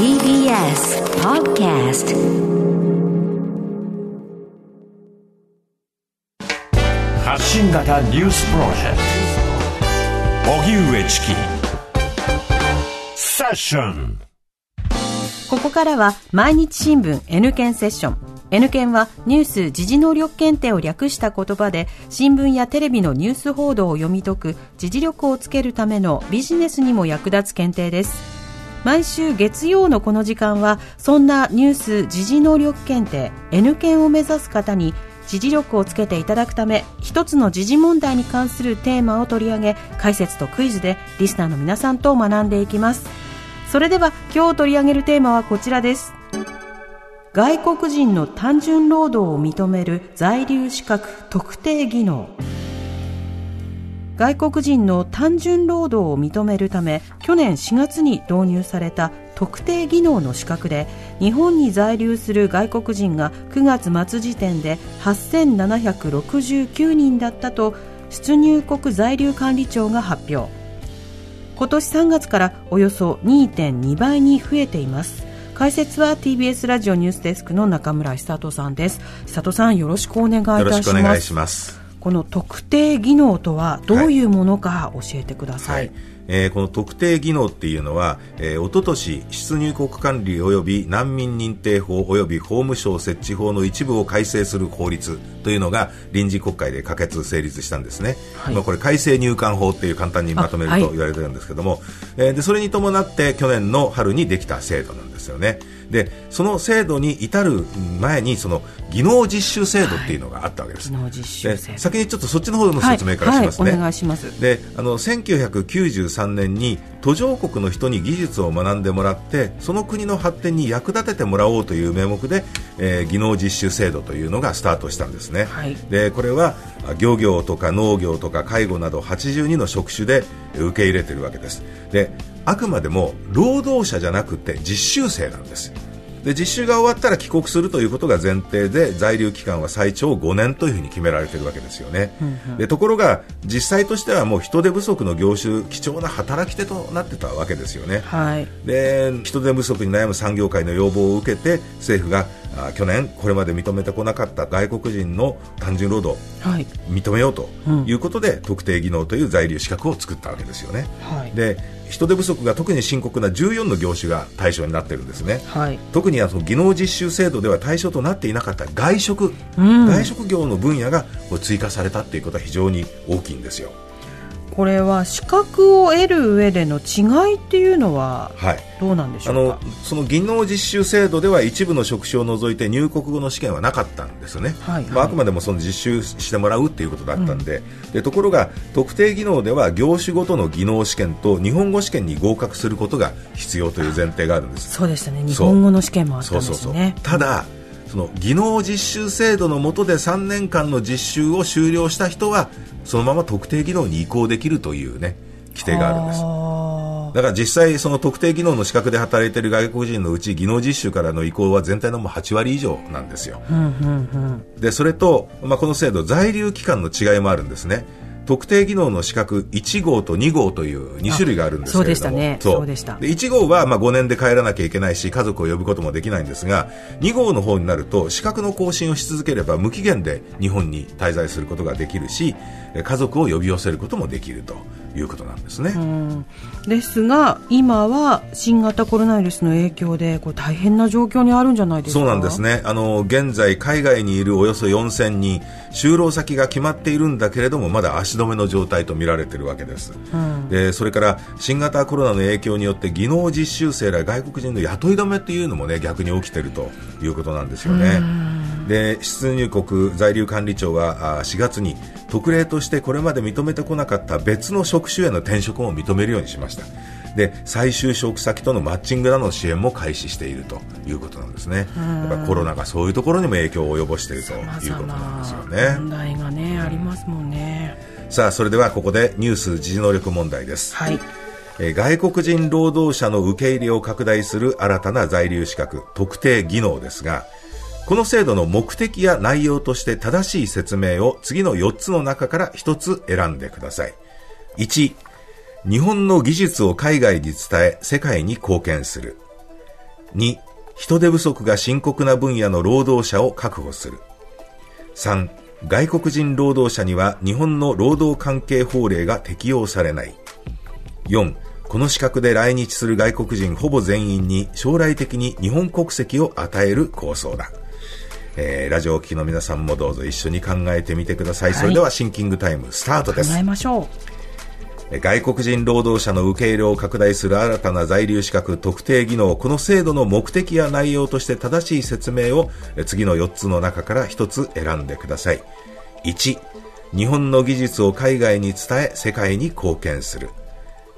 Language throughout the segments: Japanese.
TBS Podcast. 発信型ニュースプロジェクト。荻上チキ。セッション。ここからは毎日新聞 N 検セッション。N 検はニュース時事能力検定を略した言葉で新聞やテレビのニュース報道を読み解く時事力をつけるためのビジネスにも役立つ検定です毎週月曜のこの時間はそんなニュース時事能力検定 N 検を目指す方に時事力をつけていただくため一つの時事問題に関するテーマを取り上げ解説とクイズでリスナーの皆さんと学んでいきます。それでは今日取り上げるテーマはこちらです。外国人の単純労働を認める在留資格特定技能。外国人の単純労働を認めるため去年4月に導入された特定技能の資格で日本に在留する外国人が9月末時点で8769人だったと出入国在留管理庁が発表。今年3月からおよそ2.2倍に増えています。解説は TBS ラジオニュースデスクの中村久人さんです。久人さんよろしくお願いいたします。よろしくお願いします。この特定技能とはどういうものか教えてください、はい。えー、この特定技能っていうのは、えー、おととし出入国管理及び難民認定法及び法務省設置法の一部を改正する法律というのが臨時国会で可決成立したんですね、はい、まあ、これ改正入管法っていう簡単にまとめると言われてるんですけども、はい、えー、でそれに伴って去年の春にできた制度なんですよねでその制度に至る前にその技能実習制度っていうのがあったわけです、はい、で先にちょっとそっちの方の説明からしますね、はいはい、お願いします。であの1993年に途上国の人に技術を学んでもらってその国の発展に役立ててもらおうという名目で、えー、技能実習制度というのがスタートしたんですね、はい、でこれは漁業とか農業とか介護など82の職種で受け入れているわけです。であくまでも労働者じゃなくて実習生なんです。で実習が終わったら帰国するということが前提で在留期間は最長5年というふうに決められているわけですよね、うんうん、でところが実際としてはもう人手不足の業種貴重な働き手となってたわけですよね、はい、で人手不足に悩む産業界の要望を受けて政府が去年これまで認めてこなかった外国人の単純労働、はい、認めようということで、うん、特定技能という在留資格を作ったわけですよね、はい、で人手不足が特に深刻な14の業種が対象になっているんですね、はい、特にあの技能実習制度では対象となっていなかった外食、うん、外食業の分野が追加されたということは非常に大きいんですよ。これは資格を得る上での違いっていうのはどうなんでしょうか、はい、あのその技能実習制度では一部の職種を除いて入国後の試験はなかったんですよね、はいはい、まあ、あくまでもその実習してもらうっていうことだったんで。うん、でところが特定技能では業種ごとの技能試験と日本語試験に合格することが必要という前提があるんです。そうでしたね。日本語の試験もあったんですね。そうそうそう。ただ、その技能実習制度の下で3年間の実習を終了した人はそのまま特定技能に移行できるというね規定があるんです。だから実際その特定技能の資格で働いている外国人のうち技能実習からの移行は全体のもう8割以上なんですよ、うんうんうん、でそれと、まあ、この制度在留期間の違いもあるんですね特定技能の資格1号と2号という2種類があるんですけれども。そうでしたね。そう。でした。で1号はまあ5年で帰らなきゃいけないし家族を呼ぶこともできないんですが2号の方になると資格の更新をし続ければ無期限で日本に滞在することができるし家族を呼び寄せることもできるということなんですね。ですが今は新型コロナウイルスの影響でこれ大変な状況にあるんじゃないですか？そうなんですね。あの現在海外にいるおよそ4000人就労先が決まっているんだけれどもまだ足止めの状態と見られているわけです、うん、でそれから新型コロナの影響によって技能実習生ら外国人の雇い止めっていうのもね逆に起きているということなんですよね。で出入国在留管理庁は4月に特例としてこれまで認めてこなかった別の職種への転職も認めるようにしました。で再就職先とのマッチングなどの支援も開始しているということなんですね。やっぱコロナがそういうところにも影響を及ぼしているということなんですよね。問題がねありますもんね。さあそれではここでニュース時事能力問題です。はい。外国人労働者の受け入れを拡大する新たな在留資格特定技能ですがこの制度の目的や内容として正しい説明を次の4つの中から1つ選んでください。1、日本の技術を海外に伝え世界に貢献する。2、人手不足が深刻な分野の労働者を確保する。3、外国人労働者には日本の労働関係法令が適用されない。4、この資格で来日する外国人ほぼ全員に将来的に日本国籍を与える構想だ。えー、ラジオを聴きの皆さんもどうぞ一緒に考えてみてください。はい、それではシンキングタイムスタートです。考えましょう。外国人労働者の受け入れを拡大する新たな在留資格特定技能、この制度の目的や内容として正しい説明を次の4つの中から1つ選んでください。1、日本の技術を海外に伝え世界に貢献する。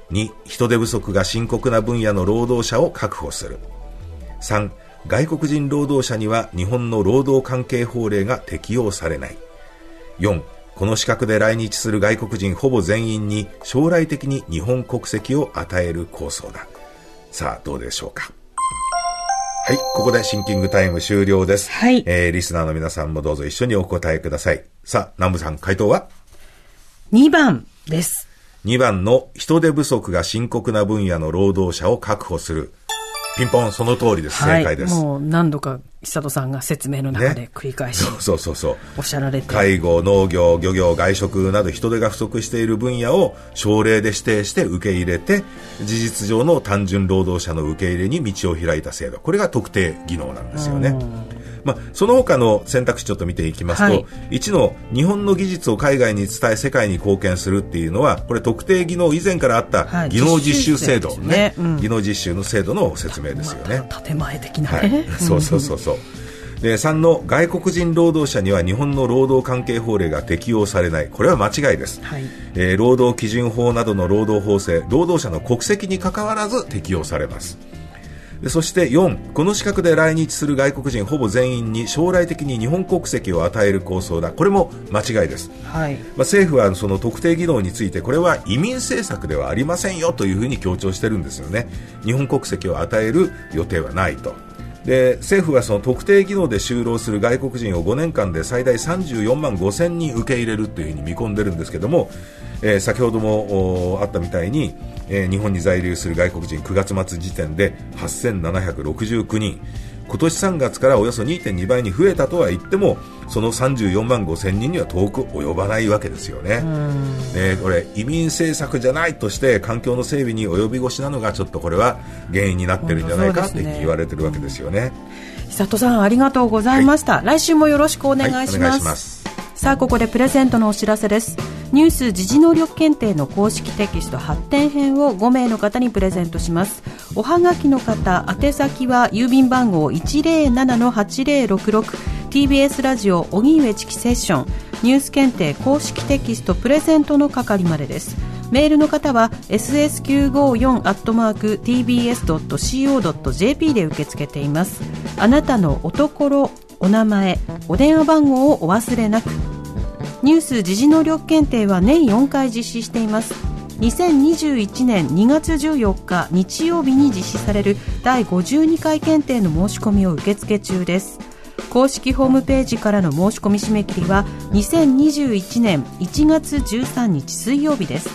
2、人手不足が深刻な分野の労働者を確保する。3、外国人労働者には日本の労働関係法令が適用されない。4、この資格で来日する外国人ほぼ全員に将来的に日本国籍を与える構想だ。さあ、どうでしょうか。はい、ここでシンキングタイム終了です。はい。えー、リスナーの皆さんもどうぞ一緒にお答えください。さあ、南部さん、回答は ?2 番です。2番の人手不足が深刻な分野の労働者を確保する。ピンポン、その通りです。正解です。もう何度か久里さんが説明の中で繰り返し、ね、そうそうそうおっしゃられて介護、農業、漁業、外食など人手が不足している分野を省令で指定して受け入れて事実上の単純労働者の受け入れに道を開いた制度これが特定技能なんですよね。まあ、その他の選択肢ちょっと見ていきますと、はい、1の日本の技術を海外に伝え世界に貢献するっていうのはこれ特定技能以前からあった技能実習制度、ね、ね。うん、技能実習の制度の説明ですよね。建前的な、ね、はい、そうそうそうそう。で3の外国人労働者には日本の労働関係法令が適用されない。これは間違いです、はい、えー、労働基準法などの労働法制労働者の国籍にかかわらず適用されます。でそして4この資格で来日する外国人ほぼ全員に将来的に日本国籍を与える構想だ。これも間違いです、はい、まあ、政府はその特定技能についてこれは移民政策ではありませんよというふうに強調してるんですよね。日本国籍を与える予定はないとで政府はその特定技能で就労する外国人を5年間で最大34万5000人受け入れるというふうに見込んでるんですけども、えー、先ほどもあったみたいに、えー、日本に在留する外国人9月末時点で8769人。今年3月からおよそ2.2倍に増えたとは言ってもその34万5千人には遠く及ばないわけですよね。ねこれ移民政策じゃないとして環境の整備に及び腰なのがちょっとこれは原因になってるんじゃないかって言われてるわけですよね。久里さんありがとうございました、はい、来週もよろしくお願いします。はいさあここでプレゼントのお知らせです。ニュース時事能力検定の公式テキスト発展編を5名の方にプレゼントしますおはがきの方宛先は郵便番号 107-8066TBS ラジオ荻上チキセッションニュース検定公式テキストプレゼントの係までです。メールの方は ss954-tbs.co.jp で受け付けています。あなたのおところお名前お電話番号をお忘れなく。ニュース時事能力検定は年4回実施しています。2021年2月14日日曜日に実施される第52回検定の申し込みを受付中です。公式ホームページからの申し込み締め切りは2021年1月13日水曜日です。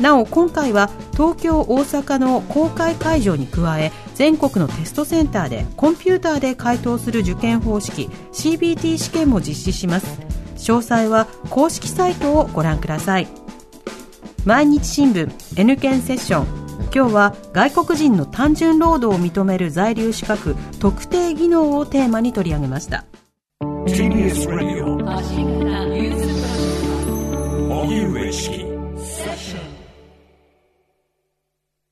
なお今回は東京大阪の公開会場に加え全国のテストセンターでコンピューターで回答する受験方式 CBT 試験も実施します。詳細は公式サイトをご覧ください。毎日新聞 N 県セッション。今日は外国人の単純労働を認める在留資格特定技能をテーマに取り上げました。TBS ラジオ荻上チキ